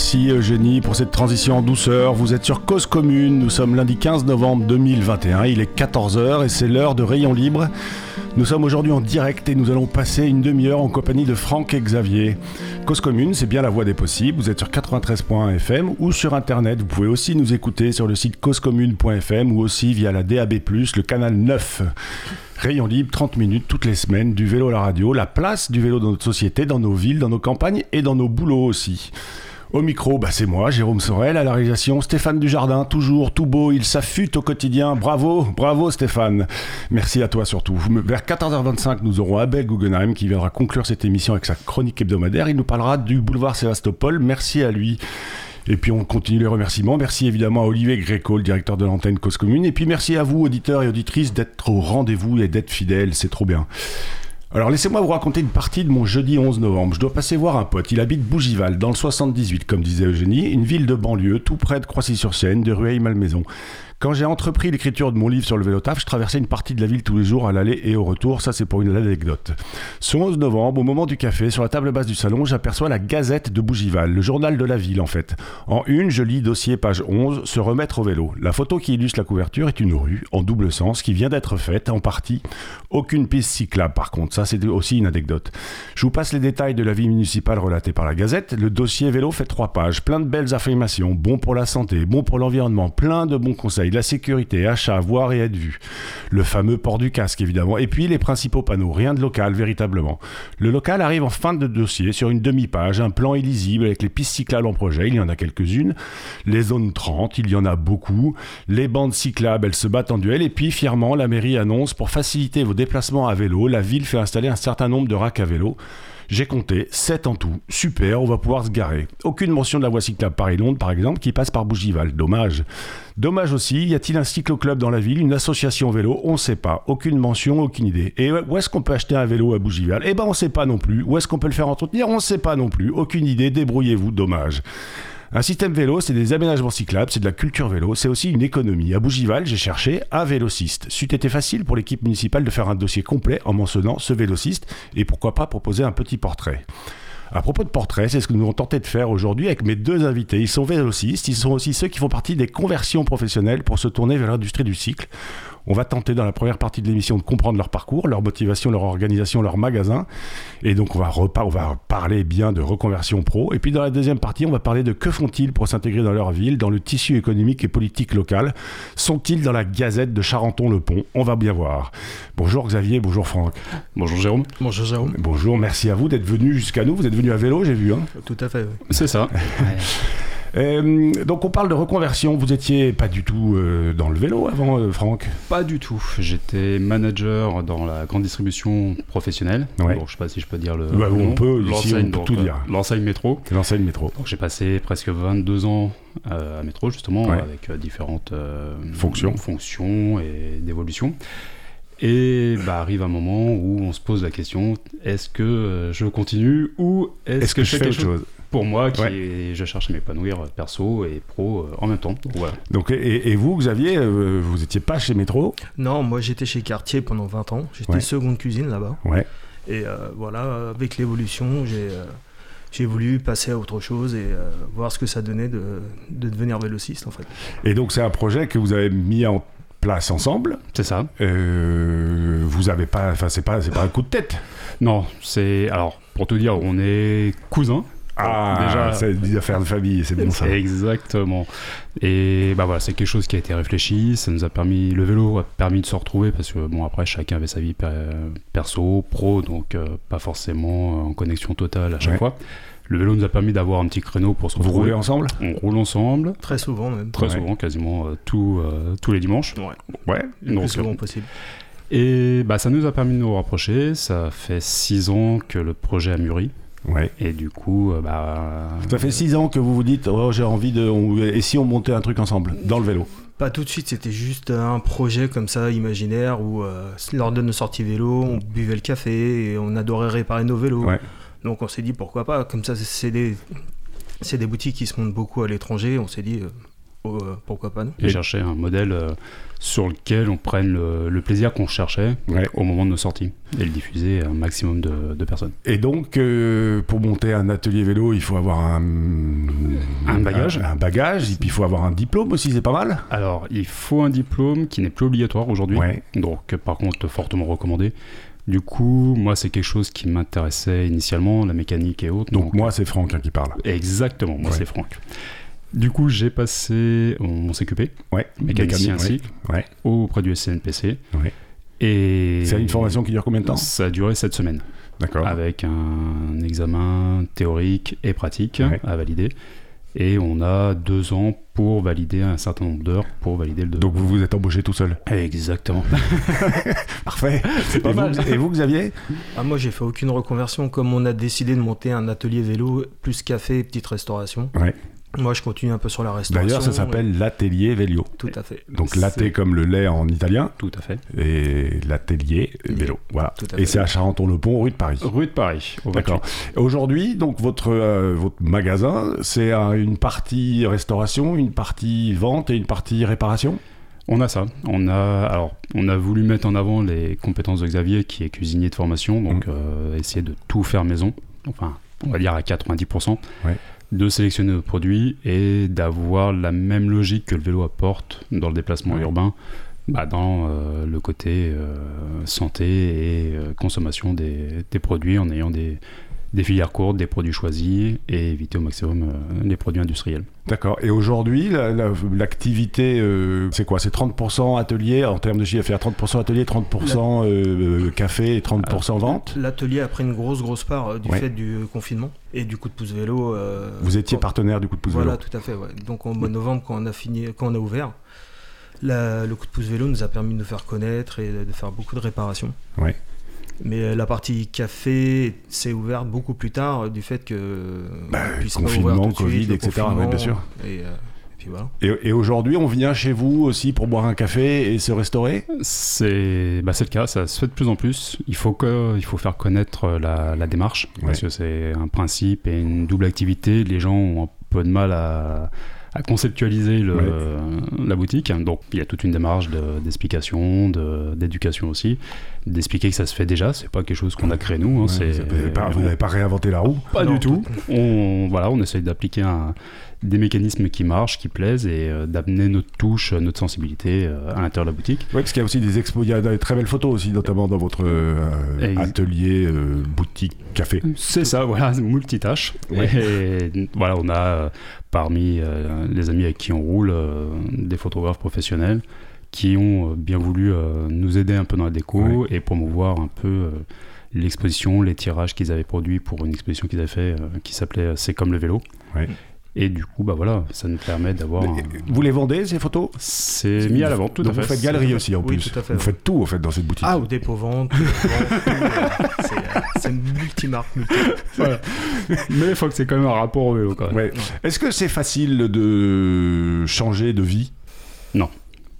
Merci Eugénie pour cette transition en douceur. Vous êtes sur Cause Commune. Nous sommes lundi 15 novembre 2021. Il est 14h et c'est l'heure de Rayon Libre. Nous sommes aujourd'hui en direct et nous allons passer une demi-heure en compagnie de Franck et Xavier. Cause Commune, c'est bien la voie des possibles. Vous êtes sur 93.1 FM ou sur Internet. Vous pouvez aussi nous écouter sur le site causecommune.fm ou aussi via la DAB+, le canal 9. Rayon libre, 30 minutes toutes les semaines, du vélo à la radio, la place du vélo dans notre société, dans nos villes, dans nos campagnes et dans nos boulots aussi. Au micro, bah c'est moi, Jérôme Sorel, à la réalisation, Stéphane Dujardin, toujours tout beau, il s'affûte au quotidien. Bravo, bravo Stéphane. Merci à toi surtout. Vers 14h25, nous aurons Abel Guggenheim qui viendra conclure cette émission avec sa chronique hebdomadaire. Il nous parlera du boulevard Sébastopol. Merci à lui. Et puis on continue les remerciements. Merci évidemment à Olivier Gréco, le directeur de l'antenne Cause Commune. Et puis merci à vous, auditeurs et auditrices, d'être au rendez-vous et d'être fidèles. C'est trop bien. Alors laissez-moi vous raconter une partie de mon jeudi 11 novembre. Je dois passer voir un pote. Il habite Bougival, dans le 78, comme disait Eugénie, une ville de banlieue, tout près de Croissy-sur-Seine, de Rueil-Malmaison. Quand j'ai entrepris l'écriture de mon livre sur le vélo taf, je traversais une partie de la ville tous les jours à l'aller et au retour. Ça, c'est pour une anecdote. Ce 11 novembre, au moment du café, sur la table basse du salon, j'aperçois la Gazette de Bougival, le journal de la ville en fait. En une, je lis dossier page 11, se remettre au vélo. La photo qui illustre la couverture est une rue en double sens qui vient d'être faite en partie. Aucune piste cyclable par contre. Ça, c'est aussi une anecdote. Je vous passe les détails de la vie municipale relatée par la Gazette. Le dossier vélo fait trois pages, plein de belles affirmations, bon pour la santé, bon pour l'environnement, plein de bons conseils la sécurité, achat, voir et être vu. Le fameux port du casque, évidemment. Et puis les principaux panneaux, rien de local, véritablement. Le local arrive en fin de dossier sur une demi-page, un plan illisible avec les pistes cyclables en projet, il y en a quelques-unes. Les zones 30, il y en a beaucoup. Les bandes cyclables, elles se battent en duel. Et puis, fièrement, la mairie annonce, pour faciliter vos déplacements à vélo, la ville fait installer un certain nombre de racks à vélo. J'ai compté 7 en tout. Super, on va pouvoir se garer. Aucune mention de la voie cyclable Paris-Londres, par exemple, qui passe par Bougival. Dommage. Dommage aussi, y a-t-il un cyclo-club dans la ville, une association vélo? On ne sait pas. Aucune mention, aucune idée. Et où est-ce qu'on peut acheter un vélo à Bougival? Eh ben, on ne sait pas non plus. Où est-ce qu'on peut le faire entretenir? On ne sait pas non plus. Aucune idée, débrouillez-vous, dommage. Un système vélo, c'est des aménagements cyclables, c'est de la culture vélo, c'est aussi une économie. À Bougival, j'ai cherché un vélociste. C'eût été facile pour l'équipe municipale de faire un dossier complet en mentionnant ce vélociste et pourquoi pas proposer un petit portrait. À propos de portrait, c'est ce que nous avons tenté de faire aujourd'hui avec mes deux invités. Ils sont vélocistes, ils sont aussi ceux qui font partie des conversions professionnelles pour se tourner vers l'industrie du cycle. On va tenter dans la première partie de l'émission de comprendre leur parcours, leur motivation, leur organisation, leur magasin. Et donc on va, on va parler bien de reconversion pro. Et puis dans la deuxième partie, on va parler de que font-ils pour s'intégrer dans leur ville, dans le tissu économique et politique local? Sont-ils dans la gazette de Charenton-le-Pont? On va bien voir. Bonjour Xavier, bonjour Franck. Bonjour Jérôme. Bonjour Jérôme. Bonjour, merci à vous d'être venu jusqu'à nous. Vous êtes venu à vélo, j'ai vu. Hein? Tout à fait, oui. C'est ça. Euh, donc on parle de reconversion. Vous étiez pas du tout euh, dans le vélo avant, euh, Franck? Pas du tout. J'étais manager dans la grande distribution professionnelle. Ouais. Bon, je sais pas si je peux dire le. Bah, on peut, ici, on peut donc, tout dire. L'enseigne métro. L'enseigne métro. Donc j'ai passé presque 22 ans à métro justement Ouais. avec différentes Fonctions. fonctions et d'évolution. Et bah, arrive un moment où on se pose la question est-ce que je continue ou est-ce que, je fais quelque chose? Pour moi qui Ouais. est- je cherche à m'épanouir perso et pro euh, en même temps. Donc, voilà. Donc, et, et vous, Xavier, euh, vous étiez pas chez Métro Non, moi j'étais chez Cartier pendant 20 ans. J'étais Ouais. seconde cuisine là-bas. Ouais. Et euh, voilà, avec l'évolution, j'ai euh, j'ai voulu passer à autre chose et euh, voir ce que ça donnait de, de devenir vélociste en fait. Et donc, c'est un projet que vous avez mis en place ensemble? C'est ça. Euh, vous avez pas, enfin, c'est pas, c'est pas un coup de tête? Non, c'est. Alors, pour te dire, on est cousins. Ah, déjà- c'est des affaires de famille, c'est bon ça. Exactement. Et bah voilà, c'est quelque chose qui a été réfléchi. Ça nous a permis, le vélo a permis de se retrouver parce que bon après chacun avait sa vie per- perso, pro, donc euh, pas forcément en connexion totale à chaque Ouais. fois. Le vélo nous a permis d'avoir un petit créneau pour se Vous retrouver. roulez ensemble? On roule ensemble Très souvent même. très Ouais. souvent, quasiment euh, tout, euh, tous les dimanches. Ouais, Ouais. le Donc, plus souvent euh, possible. Et bah ça nous a permis de nous rapprocher. Ça fait six ans que le projet a mûri. Ouais. Et du coup, euh, bah. Ça fait six ans que vous vous dites, oh, j'ai envie de. on- Et si on montait un truc ensemble dans le vélo Pas tout de suite, c'était juste un projet comme ça imaginaire où euh, lors de nos sorties vélo, on buvait le café et on adorait réparer nos vélos. Ouais. Donc on s'est dit pourquoi pas, comme ça c'est des, c'est des boutiques qui se montent beaucoup à l'étranger, on s'est dit euh, euh, pourquoi pas non Et chercher un modèle euh, sur lequel on prenne le, le plaisir qu'on cherchait Ouais. au moment de nos sorties et le diffuser à un maximum de, de personnes. Et donc, euh, pour monter un atelier vélo, il faut avoir un, Un bagage. un, un bagage, et puis il faut avoir un diplôme aussi, c'est pas mal. Alors, il faut un diplôme qui n'est plus obligatoire aujourd'hui. Ouais. Donc, par contre, fortement recommandé. Du coup, moi, c'est quelque chose qui m'intéressait initialement, la mécanique et autres. Donc, moi, c'est Franck hein, qui parle. Exactement, moi, Ouais. c'est Franck. Du coup, j'ai passé mon CQP, Ouais. mécanicien Mécanique, cycle, ouais. auprès du SCNPC. Ouais. Et C'est une formation qui dure combien de temps? Ça a duré 7 semaines, D'accord. avec un examen théorique et pratique Ouais. à valider. Et on a deux ans pour valider un certain nombre d'heures pour valider le. Donc, vous vous êtes embauché tout seul? Exactement. Parfait. C'est pas et, mal. Vous, et vous, Xavier? Ah, moi, j'ai fait aucune reconversion. Comme on a décidé de monter un atelier vélo, plus café et petite restauration. Ouais. Moi, je continue un peu sur la restauration. D'ailleurs, ça s'appelle l'atelier et- Tout à fait. Donc, latte comme le lait en italien, Tout à fait. et l'atelier vélo. Voilà. Tout à Et fait. c'est à Charenton-le-Pont, rue de Paris. Rue de Paris. D'accord. 28. Aujourd'hui, donc votre euh, votre magasin, c'est euh, une partie restauration, une partie vente et une partie réparation? On a ça. On a, alors, on a voulu mettre en avant les compétences de Xavier, qui est cuisinier de formation, donc Mm. euh, essayer de tout faire maison. Enfin, on va dire à 90%. Ouais. De sélectionner nos produits et d'avoir la même logique que le vélo apporte dans le déplacement Ouais. urbain, bah, dans euh, le côté euh, santé et euh, consommation des, des produits en ayant des, des filières courtes, des produits choisis et éviter au maximum euh, les produits industriels. D'accord. Et aujourd'hui, la- la- l'activité, euh, c'est quoi? C'est 30% atelier en termes de chiffre d'affaires, 30% atelier, 30% euh, café et 30% vente? L'atelier a pris une grosse, grosse part euh, du Ouais. fait du confinement et du coup de pouce vélo. euh, Vous étiez quand- partenaire du coup de pouce Voilà, vélo. tout à fait. ouais. Donc en mois de novembre, quand on a fini, quand on a ouvert, la- le coup de pouce vélo nous a permis de nous faire connaître et de, de faire beaucoup de réparations. Ouais. Mais euh, la partie café s'est ouverte beaucoup plus tard euh, du fait que Bah, on puisse pas confinement, suite, Covid, etc., confinement, bien sûr. Et, euh, et puis voilà. Et, et aujourd'hui, on vient chez vous aussi pour boire un café et se restaurer? C'est bah, c'est le cas, ça se fait de plus en plus. Il faut, que, il faut faire connaître euh, la, la démarche, parce que c'est un principe et une double activité. Les gens ont un peu de mal à, à conceptualiser le- Ouais. la boutique. Donc il y a toute une démarche de- d'explication, de- d'éducation aussi. D'expliquer que ça se fait déjà, c'est pas quelque chose qu'on a créé nous. hein, Ouais, c'est- vous n'avez pas, vous n'avez pas réinventé la roue. pas Non, du tout. On, voilà, on essaye d'appliquer des mécanismes qui marchent, qui plaisent et euh, d'amener notre touche, notre sensibilité euh, à l'intérieur de la boutique. Oui, parce qu'il y a aussi des expos, il y a des très belles photos aussi, notamment dans votre euh, atelier, euh, boutique, café. C'est ça, voilà, multitâche. Ouais. Et voilà, on a euh, parmi euh, les amis avec qui on roule euh, des photographes professionnels qui ont euh, bien voulu euh, nous aider un peu dans la déco et promouvoir un peu euh, l'exposition, les tirages qu'ils avaient produits pour une exposition qu'ils avaient fait qui s'appelait C'est comme le vélo. Ouais. Et du coup, bah voilà, ça nous permet d'avoir. un- Vous les vendez, ces photos? C'est mis à la vente, tout Donc à fait. Vous faites galerie aussi, en Oui, plus. tout à fait, Vous ouais. faites tout, en fait, dans cette boutique. Ah, au dépôt vente, c'est, c'est multimarque, multi. Voilà. Mais il faut que c'est quand même un rapport au vélo, quand même. Ouais. Est-ce que c'est facile de changer de vie?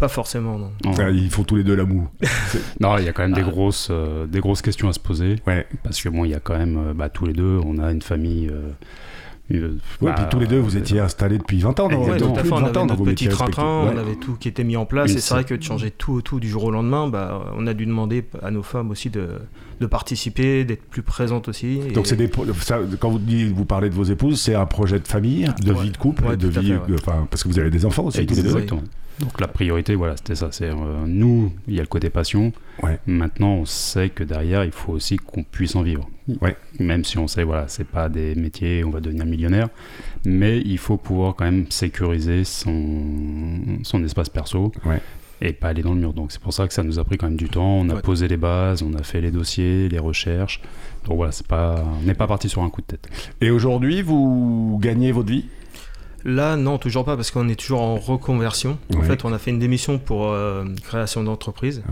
Pas forcément, non. Non. Enfin, Ils font tous les deux la moue. Non, il y a quand même des Ah. grosses, euh, des grosses questions à se poser. Ouais. Parce que bon, il y a quand même, euh, bah, tous les deux, on a une famille. euh, euh, Ouais, bah, puis tous les deux, vous euh, étiez installés depuis 20 ans. dans- Ouais, à plus de on 20 avait ans dans notre vos petit train-train, on avait tout qui était mis en place, Mais et c'est vrai que de changer tout au tout du jour au lendemain, bah, on a dû demander à nos femmes aussi de, de participer, d'être plus présentes aussi. et- Donc c'est des ça, quand vous dites, vous parlez de vos épouses, c'est un projet de famille, de Ouais. vie de couple, Ouais, de vie, fait, ouais. enfin parce que vous avez des enfants aussi tous les deux. Donc la priorité, voilà, c'était ça. C'est euh, nous, il y a le côté passion. Ouais. Maintenant, on sait que derrière, il faut aussi qu'on puisse en vivre. Ouais. Même si on sait, voilà, c'est pas des métiers, on va devenir millionnaire, mais il faut pouvoir quand même sécuriser son, son espace perso. Ouais. Et pas aller dans le mur. Donc c'est pour ça que ça nous a pris quand même du temps. On a posé les bases, on a fait les dossiers, les recherches. Donc voilà, c'est pas, on n'est pas parti sur un coup de tête. Et aujourd'hui, vous gagnez votre vie? Là, non, toujours pas, parce qu'on est toujours en reconversion. En fait, on a fait une démission pour euh, création d'entreprise.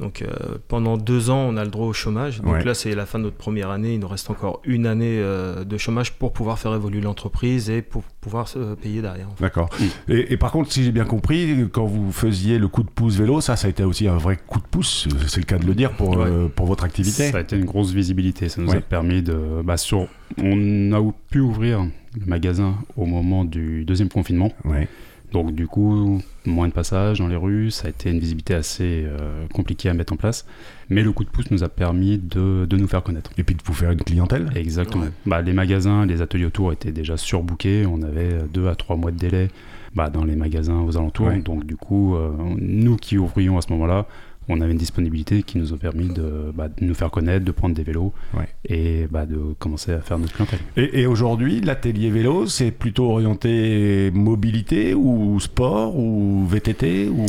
Donc, euh, pendant deux ans, on a le droit au chômage. Donc Ouais. là, c'est la fin de notre première année. Il nous reste encore une année euh, de chômage pour pouvoir faire évoluer l'entreprise et pour pouvoir se payer derrière. en fait. D'accord. Et, et par contre, si j'ai bien compris, quand vous faisiez le coup de pouce vélo, ça, ça a été aussi un vrai coup de pouce, c'est le cas de le dire, pour, Ouais. euh, pour votre activité. Ça a été une grosse visibilité. Ça nous Ouais. a permis de. Bah, sur, on a pu ouvrir le magasin au moment du deuxième confinement. Ouais. Donc du coup, moins de passages dans les rues, ça a été une visibilité assez euh, compliquée à mettre en place. Mais le coup de pouce nous a permis de, de nous faire connaître. Et puis de vous faire une clientèle Exactement. Ouais. Bah, les magasins, les ateliers autour étaient déjà surbookés. On avait deux à trois mois de délai bah, dans les magasins aux alentours. Ouais. Donc du coup, euh, nous qui ouvrions à ce moment-là, on avait une disponibilité qui nous a permis de, bah, de nous faire connaître, de prendre des vélos Ouais. et bah, de commencer à faire notre clientèle. Et, et aujourd'hui, l'atelier vélo, c'est plutôt orienté mobilité ou sport ou VTT ou...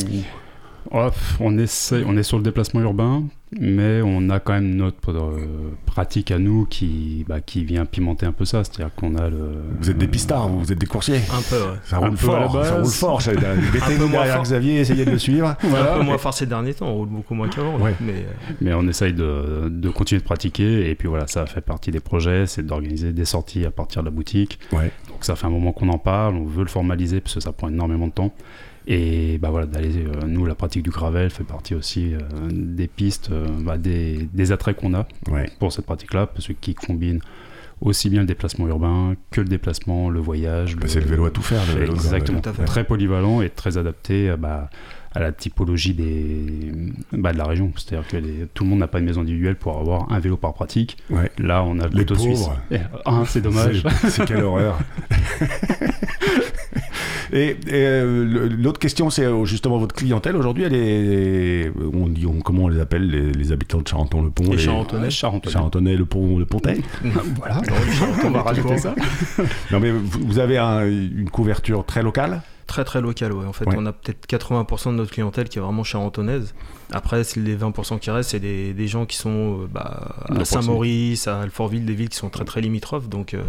Oh, on, essaie, on est sur le déplacement urbain, mais on a quand même notre euh, pratique à nous qui, bah, qui vient pimenter un peu ça. C'est-à-dire qu'on a le. Vous êtes des pistards, vous, vous êtes des coursiers. Un peu, ouais. Ça Un roule peu à la fort, ça roule fort. Moins derrière fort. Xavier, essayez de le suivre. Un peu moins fort ces derniers temps, on roule beaucoup moins qu'avant. Ouais. Mais euh, Mais on essaye de, de continuer de pratiquer. Et puis voilà, ça fait partie des projets, c'est d'organiser des sorties à partir de la boutique. Ouais. Donc ça fait un moment qu'on en parle, on veut le formaliser parce que ça prend énormément de temps. Et bah voilà, d'aller, euh, nous, la pratique du gravel fait partie aussi euh, des pistes, euh, bah, des, des attraits qu'on a Ouais. pour cette pratique-là, parce que qui combine aussi bien le déplacement urbain que le déplacement, le voyage. Bah, c'est le vélo à tout faire. Le vélo, Exactement. Tout à fait. Très polyvalent et très adapté bah, à la typologie des, bah, de la région. C'est-à-dire que les- tout le monde n'a pas une maison individuelle pour avoir un vélo par pratique. Ouais. Là, on a le Les suisse. ah, c'est dommage. C'est- C'est quelle horreur. Et, et, euh, l'autre question, c'est euh, justement votre clientèle aujourd'hui. Elle est, on dit, on- comment on les appelle les, les habitants de Charenton-le-Pont, Les les Charenton- Ouais, Charentonais. Charentonais, le Pont, le Pontet. Voilà, on va rajouter ça. Non, mais vous, vous avez un- une couverture très locale? très très local, ouais. En fait, Ouais. on a peut-être 80% de notre clientèle qui est vraiment charentonnaise. Après, les 20% qui restent, c'est des, des gens qui sont euh, bah, à. Saint-Maurice, à Alfortville, des villes qui sont très très limitrophes. Donc, euh,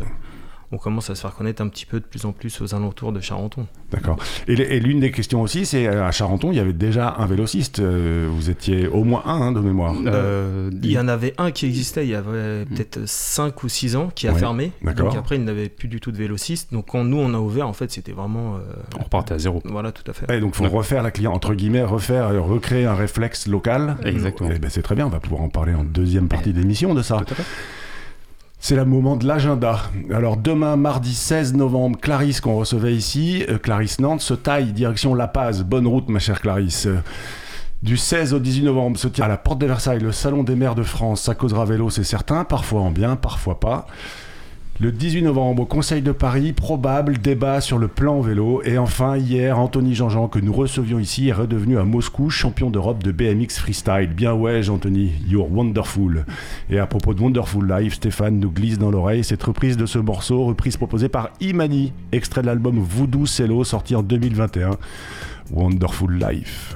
on commence à se faire connaître un petit peu de plus en plus aux alentours de Charenton. D'accord. Et, et l'une des questions aussi, c'est euh, à Charenton, il y avait déjà un vélociste. euh, vous étiez au moins un hein, de mémoire. Euh, Il y en avait un qui existait il y avait peut-être 5 ou 6 ans qui a Ouais, fermé. d'accord. Donc après, il n'avait plus du tout de vélociste. Donc quand nous, on a ouvert, en fait, c'était vraiment... euh, on repartait à zéro. Voilà, tout à fait. Ouais, donc faut Ouais. refaire la client entre guillemets, refaire, recréer un réflexe local. Exactement. Eh ben, c'est très bien, on va pouvoir en parler en deuxième partie d'émission de ça. Tout à fait. C'est le moment de l'agenda. Alors demain, mardi 16 novembre, Clarisse qu'on recevait ici, euh, Clarisse Nantes, se taille direction La Paz. Bonne route ma chère Clarisse. Euh, Du 16 au 18 novembre se tient à la Porte de Versailles le Salon des maires de France. Ça causera vélo, c'est certain, parfois en bien, parfois pas. Le 18 novembre, au Conseil de Paris, probable débat sur le plan vélo. Et enfin, hier, Anthony Jean-Jean, que nous recevions ici, est redevenu à Moscou champion d'Europe de BMX freestyle. Bien ouais, Anthony, you're wonderful. Et à propos de Wonderful Life, Stéphane nous glisse dans l'oreille cette reprise de ce morceau, reprise proposée par Imani, extrait de l'album Voodoo Cello, sorti en 2021. Wonderful Life.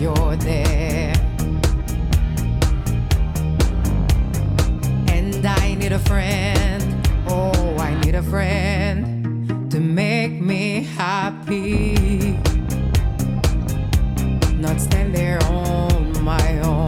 You're there. And I need a friend, oh, I need a friend to make me happy. Not stand there on my own.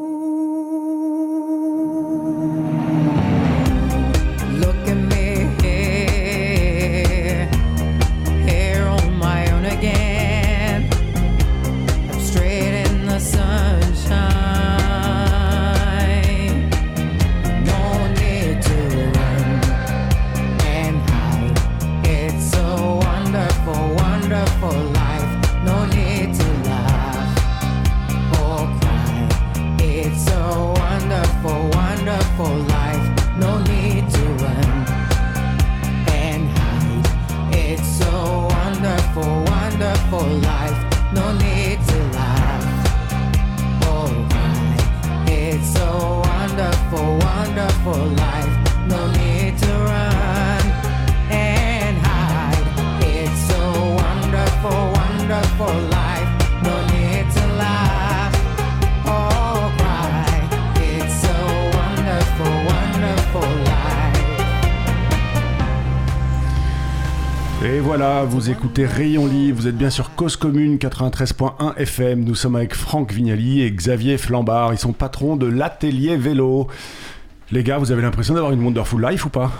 Wonderful, life. No need to run and hide. It's wonderful, wonderful life. No need to. Et voilà, vous écoutez Rayon Libre, vous êtes bien sur Cause Commune 93.1 FM. Nous sommes avec Franck Vignali et Xavier Flambard. Ils sont patrons de l'atelier vélo. Les gars, vous avez l'impression d'avoir une Wonderful Life ou pas?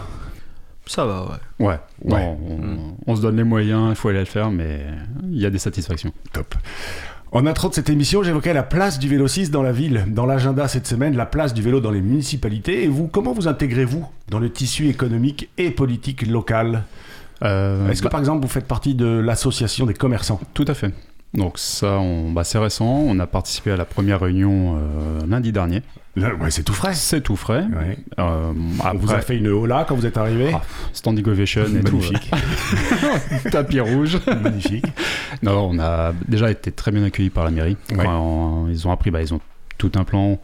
Ça va, ouais. Ouais, Ouais. On, on se donne les moyens, il faut aller le faire, mais il y a des satisfactions. Top. En intro de cette émission, j'évoquais la place du vélo 6 dans la ville. Dans l'agenda cette semaine, la place du vélo dans les municipalités. Et vous, comment vous intégrez-vous dans le tissu économique et politique local? Euh, Est-ce que bah, par exemple vous faites partie de l'association des commerçants? Tout à fait. Donc ça, on, bah, c'est récent. On a participé à la première réunion euh, lundi dernier. Là, Ouais, c'est tout frais. C'est tout frais. Ouais. Euh, On vous a fait une hola quand vous êtes arrivé Ah, standing ovation et tout. Magnifique. Tapis rouge. Magnifique. Non, on a déjà été très bien accueillis par la mairie. Ouais. Ils ont appris, bah, ils ont tout un plan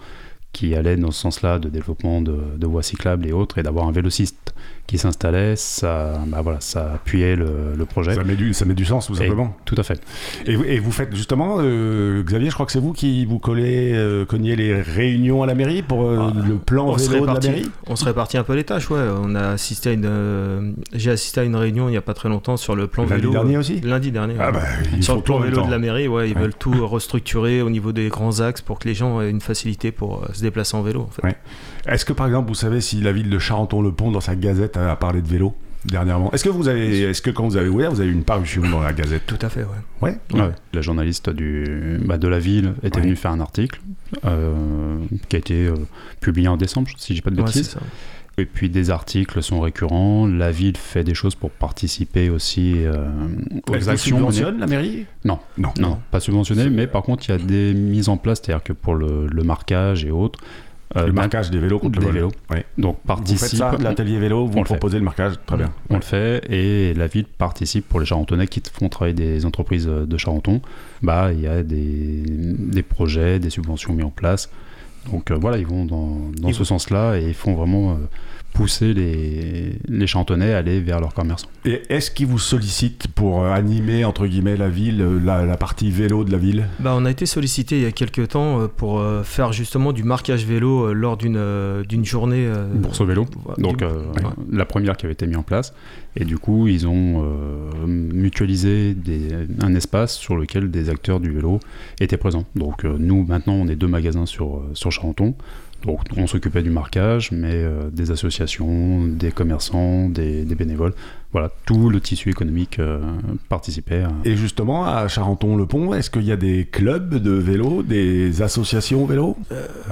qui allait dans ce sens-là de développement de, de voies cyclables et autres, et d'avoir un vélociste qui s'installait, ça, bah, voilà, ça appuyait le, le projet. Ça met, du, ça met du sens tout Et- simplement. tout à fait. Et, vous- et vous faites justement, euh, Xavier, je crois que c'est vous qui vous collez, euh, cogniez les réunions à la mairie pour euh, Ah, le plan vélo de la répartit, mairie? On se répartit un peu les tâches, ouais. On a assisté à une, euh, j'ai assisté à une réunion il n'y a pas très longtemps sur le plan Lundi vélo. dernier aussi? Lundi dernier. Ah bah, sur le plan vélo temps. de la mairie, ouais, ils Ouais. veulent tout restructurer au niveau des grands axes pour que les gens aient une facilité pour euh, se déplacer en vélo. En fait. Est-ce que par exemple, vous savez si la ville de Charenton-le-Pont, dans sa gazette, a parlé de vélo dernièrement? Est-ce que vous avez, est-ce que quand vous avez ouvert, vous avez eu une parution dans la gazette? Tout à fait, ouais. Ouais? Ouais, La journaliste du, bah, de la ville était Ouais. venue faire un article euh, qui a été euh, publié en décembre, si je dis pas de bêtises. ça. Et puis des articles sont récurrents. La ville fait des choses pour participer aussi euh, aux Elle actions. subventionne la mairie? Non. Non. Non, pas subventionné, mais par contre, il y a des mises en place, c'est-à-dire que pour le, le marquage et autres. Euh, Le bah, marquage des vélos contre des le vol. vélos. Donc Vous faites participe. ça, l'atelier vélo, vous proposez le marquage, très bien. On le fait et la ville participe pour les Charentonais qui font travailler des entreprises de Charenton. Bah, il y a des, des projets, des subventions mis en place. Donc euh, voilà, ils vont dans, dans Ils ce vont- sens-là et ils font vraiment euh, pousser les, les Chantonnais à aller vers leurs commerçants. Et est-ce qu'ils vous sollicitent pour euh, animer, entre guillemets, la ville, euh, la, la partie vélo de la ville? Bah, on a été sollicité il y a quelques temps euh, pour faire justement du marquage vélo lors d'une d'une journée. Bourse au vélo. Donc euh, ouais. la première qui avait été mise en place. Et du coup, ils ont euh, mutualisé des- un espace sur lequel des acteurs du vélo étaient présents. Donc euh, nous, maintenant, on est deux magasins sur, sur Charenton. Donc on s'occupait du marquage, mais euh, des associations, des commerçants, des, des bénévoles, voilà, tout le tissu économique euh, participait. à- Et justement, à Charenton-le-Pont, est-ce qu'il y a des clubs de vélo, des associations vélo?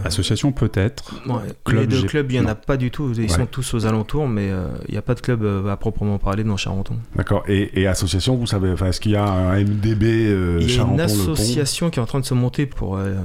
Association peut-être. Ouais. Club, les deux clubs, il n'y en a pas du tout. Ils Ouais. sont tous aux alentours, mais euh, il n'y a pas de club euh, à proprement parler dans Charenton. D'accord. Et, et association, vous savez, est-ce qu'il y a un MDB euh, Il y a une association qui est en train de se monter pour euh,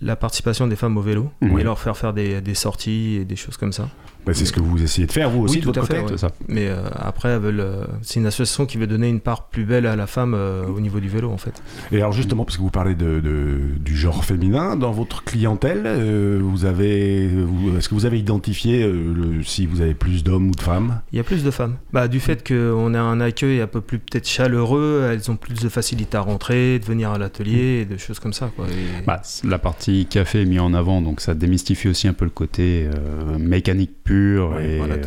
la participation des femmes au vélo et leur faire faire des, des sorties et des choses comme ça. Bah, C'est ce que vous essayez de faire, vous aussi, Oui, de tout votre à fait, côté ouais. C'est ça. Mais euh, après, euh, c'est une association qui veut donner une part plus belle à la femme euh, au niveau du vélo, en fait. Et alors justement, parce que vous parlez de, de- du genre féminin, dans votre clientèle, euh, vous avez, vous- est-ce que vous avez identifié euh, le- si vous avez plus d'hommes ou de femmes? Il y a plus de femmes. Bah, du fait qu'on a un accueil un peu plus peut-être chaleureux, elles ont plus de facilité à rentrer, de venir à l'atelier, et des choses comme ça. Quoi. Et- Bah, la partie café est mise en avant, donc ça démystifie aussi un peu le côté euh, mécanique pur et Voilà, euh,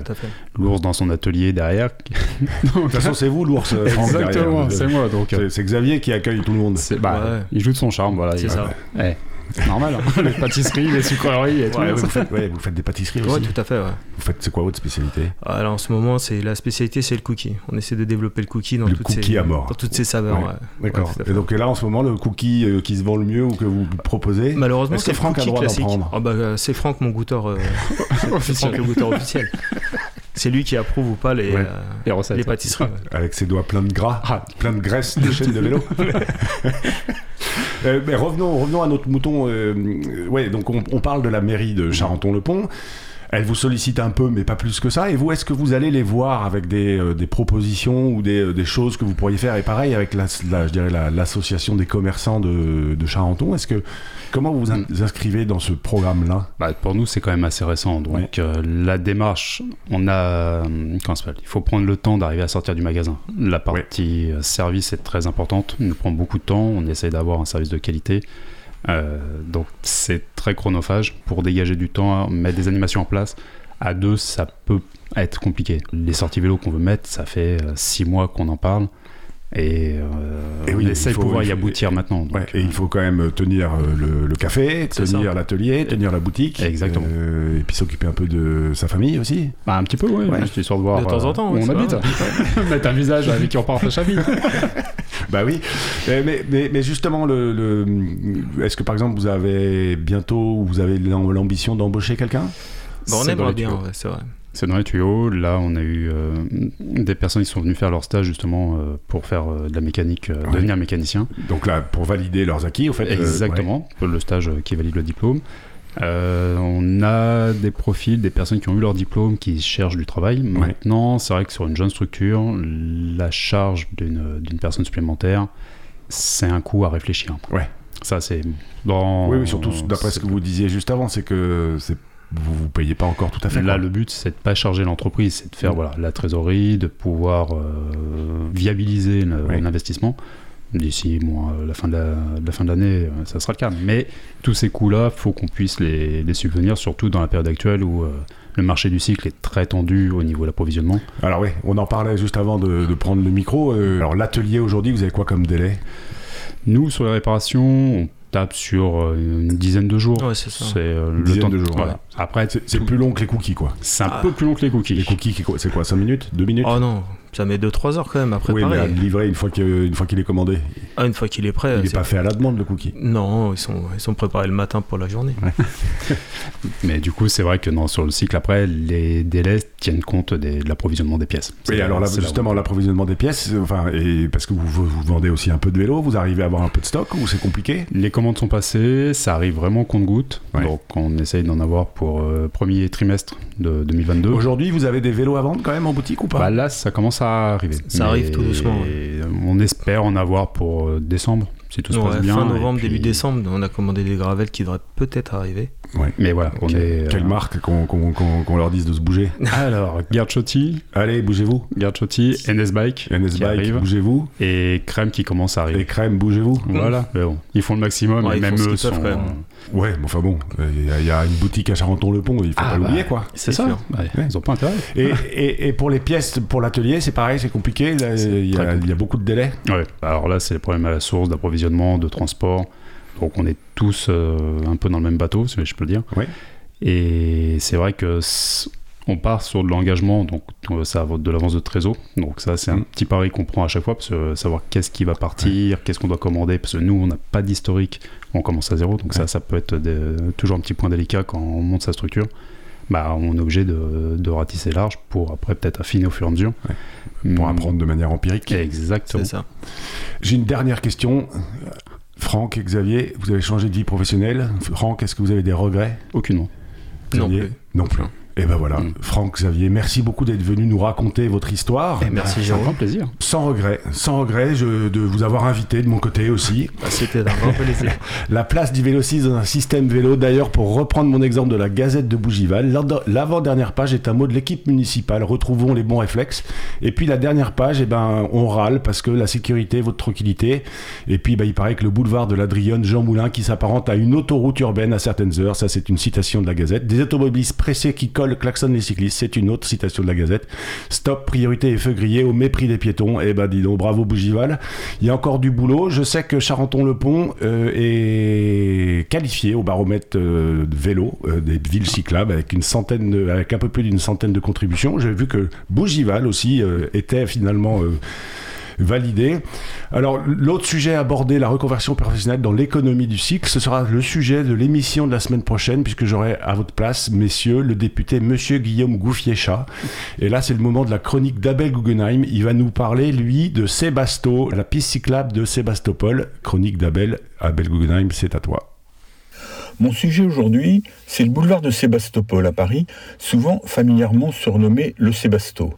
l'ours dans son atelier derrière. De toute façon, c'est vous l'ours, euh, Exactement, c'est moi donc. euh, C'est- Xavier qui accueille tout le monde. bah, Ouais. Il joue de son charme, voilà. C'est ça. Ouais, c'est normal. hein. les pâtisseries, les sucreries et tout. Ouais, vous, faites, ouais, vous faites des pâtisseries Ouais, aussi. tout à fait, ouais. Vous faites, c'est quoi votre spécialité? Alors en ce moment, c'est la spécialité, c'est le cookie. On essaie de développer le cookie dans, Le toutes, cookie ses, à mort. dans toutes ses saveurs. Ouais. ouais. D'accord. Et donc là, en ce moment, le cookie euh, qui se vend le mieux ou que vous proposez Malheureusement, c'est Franck a le droit d'en prendre? Ah bah, euh, c'est Franck, mon goûteur. euh, c'est Franck, le goûteur officiel. C'est lui qui approuve ou pas les, Ouais. euh, Les recettes. les pâtisseries. ouais. Avec ses doigts pleins de gras, Ah. plein de graisse de chaîne de vélo. Euh, mais revenons, revenons à notre mouton. euh, euh, ouais, donc on, on parle de la mairie de Charenton-le-Pont. Elle vous sollicite un peu, mais pas plus que ça. Et vous, est-ce que vous allez les voir avec des, euh, des propositions ou des, euh, des choses que vous pourriez faire? Et pareil avec la, la- je dirais la- l'association des commerçants de, de Charenton. Est-ce que comment vous vous inscrivez dans ce programme-là? Bah, pour nous, c'est quand même assez récent. Donc, Ouais. euh, la démarche, on a. Comment ça s'appelle? Il faut prendre le temps d'arriver à sortir du magasin. La partie service est très importante. Nous prend beaucoup de temps. On essaye d'avoir un service de qualité. Euh, donc, c'est très chronophage. Pour dégager du temps, mettre des animations en place, à deux, ça peut être compliqué. Les sorties vélo qu'on veut mettre, ça fait euh, six mois qu'on en parle. Et, euh, Et oui, on essaie il faut- de pouvoir il y aboutir maintenant. Donc, Ouais, et il faut quand même tenir euh, le, le café, tenir l'atelier, tenir la boutique. Exactement. Euh, et puis s'occuper un peu de sa famille aussi. Bah, un petit peu, ouais. Ouais. Juste histoire de voir De temps en euh, temps, où on habite. Mettre un visage avec qui on part à vie. Bah oui. Euh, mais, mais, mais justement, le, le- est-ce que par exemple vous avez bientôt, vous avez l'am- l'ambition d'embaucher quelqu'un? Bah, on aimerait bien, ouais, c'est vrai. C'est dans les tuyaux. Là, on a eu euh, des personnes qui sont venues faire leur stage justement euh, pour faire euh, de la mécanique, Ouais. devenir mécanicien. Donc là, pour valider leurs acquis, au fait. Exactement, le stage qui valide le diplôme. On a des profils, des personnes qui ont eu leur diplôme, qui cherchent du travail. Maintenant, c'est vrai que sur une jeune structure, la charge d'une personne supplémentaire, c'est un coût à réfléchir. Ouais. Ça, c'est dans. Oui, oui, surtout d'après ce que vous disiez juste avant, c'est que c'est vous vous payez pas encore tout à fait. Là, quoi. le but, c'est de pas charger l'entreprise, c'est de faire Mm. voilà, la trésorerie, de pouvoir euh, viabiliser le- Oui. l'investissement. D'ici bon, euh, la fin de la, fin de l'année, euh, ça sera le cas. Mais tous ces coûts-là, faut qu'on puisse les, les subvenir, surtout dans la période actuelle où euh, le marché du cycle est très tendu au niveau de l'approvisionnement. Alors oui, on en parlait juste avant de, de prendre le micro. Euh, alors l'atelier aujourd'hui, vous avez quoi comme délai? Nous, sur les réparations, on tape sur euh, une dizaine de jours. Ouais, c'est ça. C'est euh, le dizaine temps de jours, voilà. ouais. Après, C'est plus long que les cookies, quoi. c'est un Ah. peu plus long que les cookies. Les cookies, qui- c'est quoi 5 minutes? 2 minutes? Oh non, ça met 2-3 heures quand même à Oui, mais préparer. à livrer une fois qu'il est commandé. Ah, une fois qu'il est prêt, Il n'est pas fait à la demande, le cookie. Non, ils sont, ils sont préparés le matin pour la journée. Mais du coup, c'est vrai que non, sur le cycle après, les délais tiennent compte des- de l'approvisionnement des pièces. Oui, alors là, justement, l'approvisionnement des pièces, enfin, et parce que vous, vous, vendez aussi un peu de vélo, vous arrivez à avoir un peu de stock ou c'est compliqué? Les commandes sont passées, ça arrive vraiment compte-goutte. Ouais. Donc on essaye d'en avoir pour euh, premier trimestre de 2022. Aujourd'hui, vous avez des vélos à vendre quand même en boutique ou pas? Bah là, ça commence à arriver. Ça arrive tout doucement, On espère en avoir pour euh, décembre, si tout se Ouais, passe bien. fin Et novembre, puis- début décembre, on a commandé des gravelles qui devraient peut-être arriver. Mais voilà, on Quelle- est. Quelle euh, marque qu'on leur dise de se bouger Alors, Garchotti, Allez, bougez-vous. Garchotti, NS Bike, NS Bike, arrive, bougez-vous. et Crème qui commence à Et arriver. Crème, bougez-vous. Voilà, mais bon, ils font le maximum, Ouais, et ils même eux qu'ils peuvent, sont. quand même. Ouais, mais enfin bon, il y, a- il y a une boutique à Charenton-le-Pont, il faut Ah, pas l'oublier, bah. quoi. C'est ça, sûr. Ouais, Ouais. ils ont pas intérêt. Et, et- et pour les pièces, pour l'atelier, c'est pareil, c'est compliqué. Il y, y a beaucoup de délais. Ouais, alors là, c'est les problèmes à la source d'approvisionnement, de transport. Donc on est tous euh, un peu dans le même bateau, si je peux le dire. Et c'est vrai que on part sur de l'engagement, donc euh, ça va de l'avance de trésor. Donc ça, c'est un Mm. petit pari qu'on prend à chaque fois, parce que euh, savoir qu'est-ce qui va partir, qu'est-ce qu'on doit commander, parce que nous, on n'a pas d'historique, on commence à zéro. Donc ça, ça peut être des- toujours un petit point délicat quand on monte sa structure. Bah, on est obligé de, de ratisser large pour après peut-être affiner au fur et à mesure. Pour Mm. apprendre de manière empirique. Exactement. C'est ça. J'ai une dernière question. Franck et Xavier, vous avez changé de vie professionnelle. Franck, est-ce que vous avez des regrets? Aucunement. Non plus. Non plus. Et ben voilà, Mm. Franck, Xavier, merci beaucoup d'être venu nous raconter votre histoire. Et merci C'est un Jérôme. grand plaisir. Sans regret, sans regret je- de vous avoir invité de mon côté aussi. Bah, C'était un grand plaisir. La place du Vélo 6 dans un système vélo. D'ailleurs, pour reprendre mon exemple de la Gazette de Bougival, l'avant- l'avant-dernière page est un mot de l'équipe municipale. Retrouvons les bons réflexes. Et puis la dernière page, eh ben, on râle parce que la sécurité, votre tranquillité. Et puis, bah, il paraît que le boulevard de l'Adrionne, Jean Moulin, qui s'apparente à une autoroute urbaine à certaines heures. Ça, c'est une citation de la Gazette. Des automobilistes pressés qui collent Sébastopol klaxonne les cyclistes. C'est une autre citation de la Gazette. Stop, priorité et feu grillé au mépris des piétons. Eh ben dis donc, bravo Bougival. Il y a encore du boulot. Je sais que Charenton-le-Pont euh, est qualifié au baromètre euh, vélo euh, des villes cyclables avec une centaine, avec un peu plus d'une centaine de contributions. J'ai vu que Bougival aussi était finalement validé. Alors, l'autre sujet abordé, la reconversion professionnelle dans l'économie du cycle, ce sera le sujet de l'émission de la semaine prochaine, puisque j'aurai à votre place, messieurs, le député Monsieur Guillaume Gouffier-Chat. Et là, c'est le moment de la chronique d'Abel Guggenheim. Il va nous parler, lui, de Sébasto, la piste cyclable de Sébastopol. Chronique d'Abel. Abel Guggenheim, c'est à toi. Mon sujet aujourd'hui, c'est le boulevard de Sébastopol à Paris, souvent familièrement surnommé le Sébasto.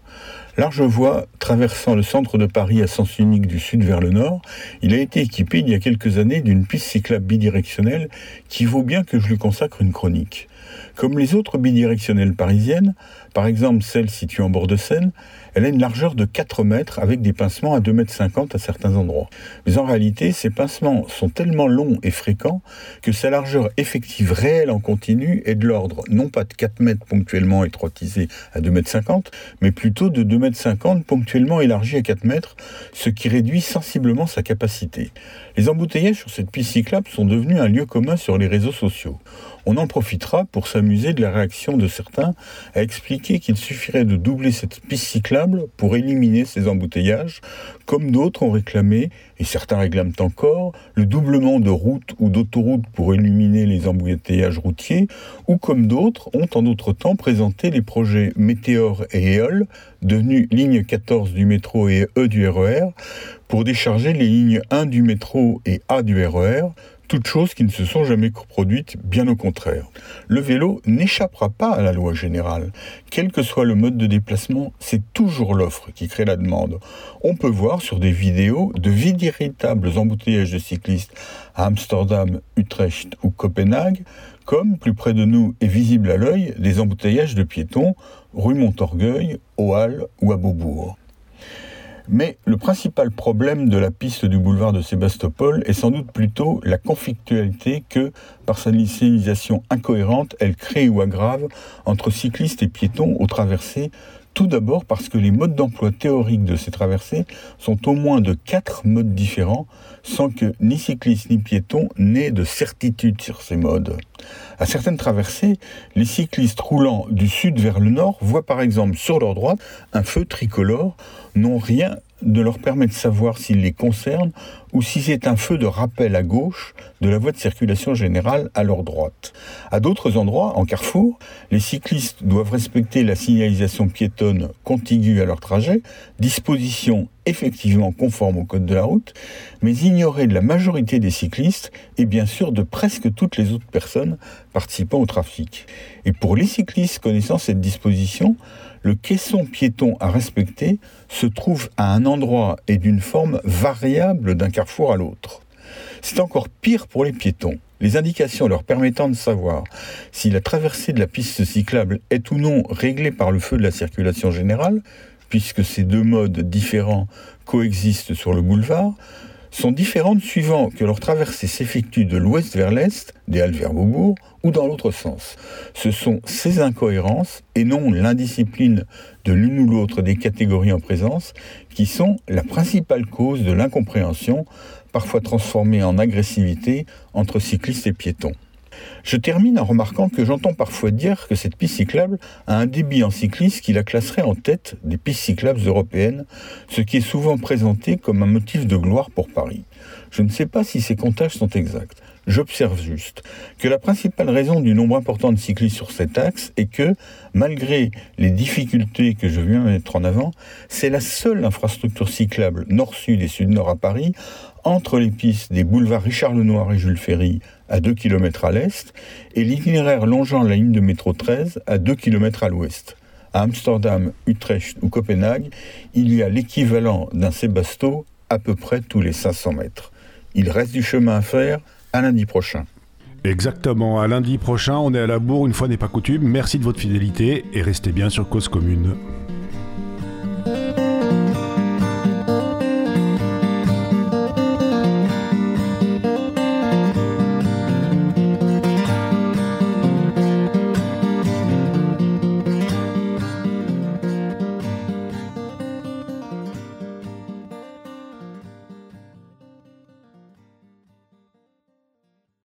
Large voie traversant le centre de Paris à sens unique du sud vers le nord, il a été équipé il y a quelques années d'une piste cyclable bidirectionnelle qui vaut bien que je lui consacre une chronique. Comme les autres bidirectionnelles parisiennes, par exemple celle située en bord de Seine, elle a une largeur de 4 mètres avec des pincements à 2,50 mètres à certains endroits. Mais en réalité, ces pincements sont tellement longs et fréquents que sa largeur effective réelle en continu est de l'ordre non pas de 4 mètres ponctuellement étroitisés à 2,50 mètres, mais plutôt de 2,50 mètres ponctuellement élargis à 4 mètres, ce qui réduit sensiblement sa capacité. Les embouteillages sur cette piste cyclable sont devenus un lieu commun sur les réseaux sociaux. On en profitera pour s'amuser de la réaction de certains à expliquer qu'il suffirait de doubler cette piste cyclable pour éliminer ces embouteillages, comme d'autres ont réclamé, et certains réclament encore, le doublement de routes ou d'autoroutes pour éliminer les embouteillages routiers, ou comme d'autres ont en d'autres temps présenté les projets Météor et EOL, devenus ligne 14 du métro et E du RER, pour décharger les lignes 1 du métro et A du RER, toutes choses qui ne se sont jamais produites, bien au contraire. Le vélo n'échappera pas à la loi générale. Quel que soit le mode de déplacement, c'est toujours l'offre qui crée la demande. On peut voir sur des vidéos de véritables embouteillages de cyclistes à Amsterdam, Utrecht ou Copenhague, comme, plus près de nous et visible à l'œil, des embouteillages de piétons rue Montorgueil, aux Halles ou à Beaubourg. Mais le principal problème de la piste du boulevard de Sébastopol est sans doute plutôt la conflictualité que, par sa signalisation incohérente, elle crée ou aggrave entre cyclistes et piétons aux traversées. Tout d'abord parce que les modes d'emploi théoriques de ces traversées sont au moins de quatre modes différents, sans que ni cyclistes ni piétons n'aient de certitude sur ces modes. À certaines traversées, les cyclistes roulant du sud vers le nord voient par exemple sur leur droite un feu tricolore, n'ont rien de leur permet de savoir s'il les concerne ou si c'est un feu de rappel à gauche de la voie de circulation générale à leur droite. À d'autres endroits, en carrefour, les cyclistes doivent respecter la signalisation piétonne contiguë à leur trajet, disposition effectivement conforme au code de la route, mais ignorée de la majorité des cyclistes et bien sûr de presque toutes les autres personnes participant au trafic. Et pour les cyclistes connaissant cette disposition, le caisson piéton à respecter se trouve à un endroit et d'une forme variable d'un carrefour à l'autre. C'est encore pire pour les piétons. Les indications leur permettant de savoir si la traversée de la piste cyclable est ou non réglée par le feu de la circulation générale, puisque ces deux modes différents coexistent sur le boulevard, sont différentes suivant que leur traversée s'effectue de l'ouest vers l'est, des Halles vers Beaubourg, ou dans l'autre sens. Ce sont ces incohérences, et non l'indiscipline de l'une ou l'autre des catégories en présence, qui sont la principale cause de l'incompréhension, parfois transformée en agressivité, entre cyclistes et piétons. Je termine en remarquant que j'entends parfois dire que cette piste cyclable a un débit en cycliste qui la classerait en tête des pistes cyclables européennes, ce qui est souvent présenté comme un motif de gloire pour Paris. Je ne sais pas si ces comptages sont exacts. J'observe juste que la principale raison du nombre important de cyclistes sur cet axe est que, malgré les difficultés que je viens de mettre en avant, c'est la seule infrastructure cyclable nord-sud et sud-nord à Paris, entre les pistes des boulevards Richard Lenoir et Jules Ferry à 2 km à l'est et l'itinéraire longeant la ligne de métro 13 à 2 km à l'ouest. À Amsterdam, Utrecht ou Copenhague, il y a l'équivalent d'un Sébasto à peu près tous les 500 mètres. Il reste du chemin à faire à lundi prochain. Exactement, à lundi prochain, on est à la bourre, une fois n'est pas coutume. Merci de votre fidélité et restez bien sur Cause Commune.